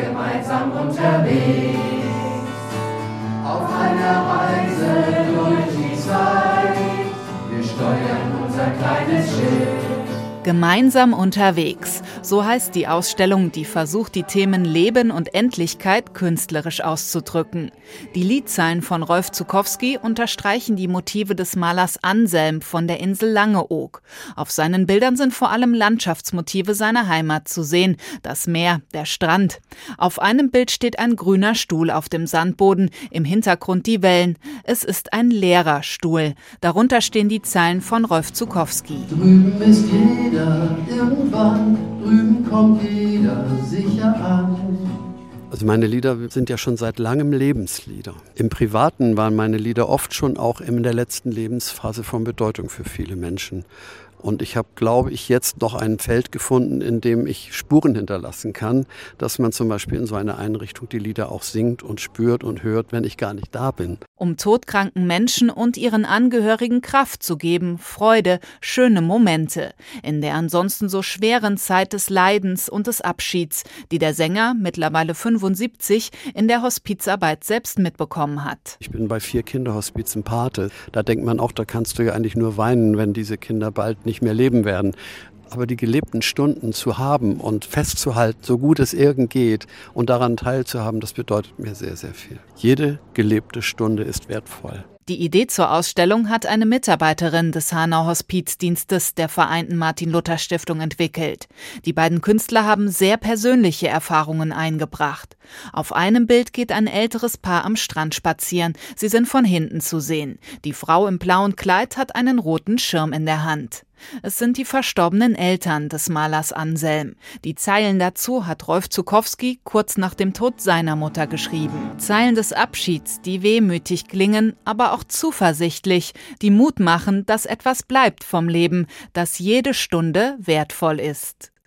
gemeinsam unterwegs. Auf einer Reise durch die Zeit, wir steuern unser kleines Schiff. Gemeinsam unterwegs. So heißt die Ausstellung, die versucht, die Themen Leben und Endlichkeit künstlerisch auszudrücken. Die Liedzeilen von Rolf Zukowski unterstreichen die Motive des Malers Anselm von der Insel Langeoog. Auf seinen Bildern sind vor allem Landschaftsmotive seiner Heimat zu sehen. Das Meer, der Strand. Auf einem Bild steht ein grüner Stuhl auf dem Sandboden, im Hintergrund die Wellen. Es ist ein leerer Stuhl. Darunter stehen die Zeilen von Rolf Zukowski. Drüben ist jeder irgendwann, drüben kommt jeder sicher an. Also meine Lieder sind ja schon seit langem Lebenslieder. Im Privaten waren meine Lieder oft schon auch in der letzten Lebensphase von Bedeutung für viele Menschen. Und ich habe, glaube ich, jetzt noch ein Feld gefunden, in dem ich Spuren hinterlassen kann, dass man zum Beispiel in so einer Einrichtung die Lieder auch singt und spürt und hört, wenn ich gar nicht da bin. Um todkranken Menschen und ihren Angehörigen Kraft zu geben, Freude, schöne Momente. In der ansonsten so schweren Zeit des Leidens und des Abschieds, die der Sänger, mittlerweile 75, in der Hospizarbeit selbst mitbekommen hat. Ich bin bei vier Kinderhospizen Pate. Da denkt man auch, da kannst du ja eigentlich nur weinen, wenn diese Kinder bald nicht mehr leben werden. Aber die gelebten Stunden zu haben und festzuhalten, so gut es irgend geht und daran teilzuhaben, das bedeutet mir sehr, sehr viel. Jede gelebte Stunde ist wertvoll. Die Idee zur Ausstellung hat eine Mitarbeiterin des Hanau Hospizdienstes der Vereinten Martin-Luther-Stiftung entwickelt. Die beiden Künstler haben sehr persönliche Erfahrungen eingebracht. Auf einem Bild geht ein älteres Paar am Strand spazieren. Sie sind von hinten zu sehen. Die Frau im blauen Kleid hat einen roten Schirm in der Hand. Es sind die verstorbenen Eltern des Malers Anselm. Die Zeilen dazu hat Rolf Zukowski kurz nach dem Tod seiner Mutter geschrieben. Zeilen des Abschieds, die wehmütig klingen, aber auch zuversichtlich, die Mut machen, dass etwas bleibt vom Leben, dass jede Stunde wertvoll ist.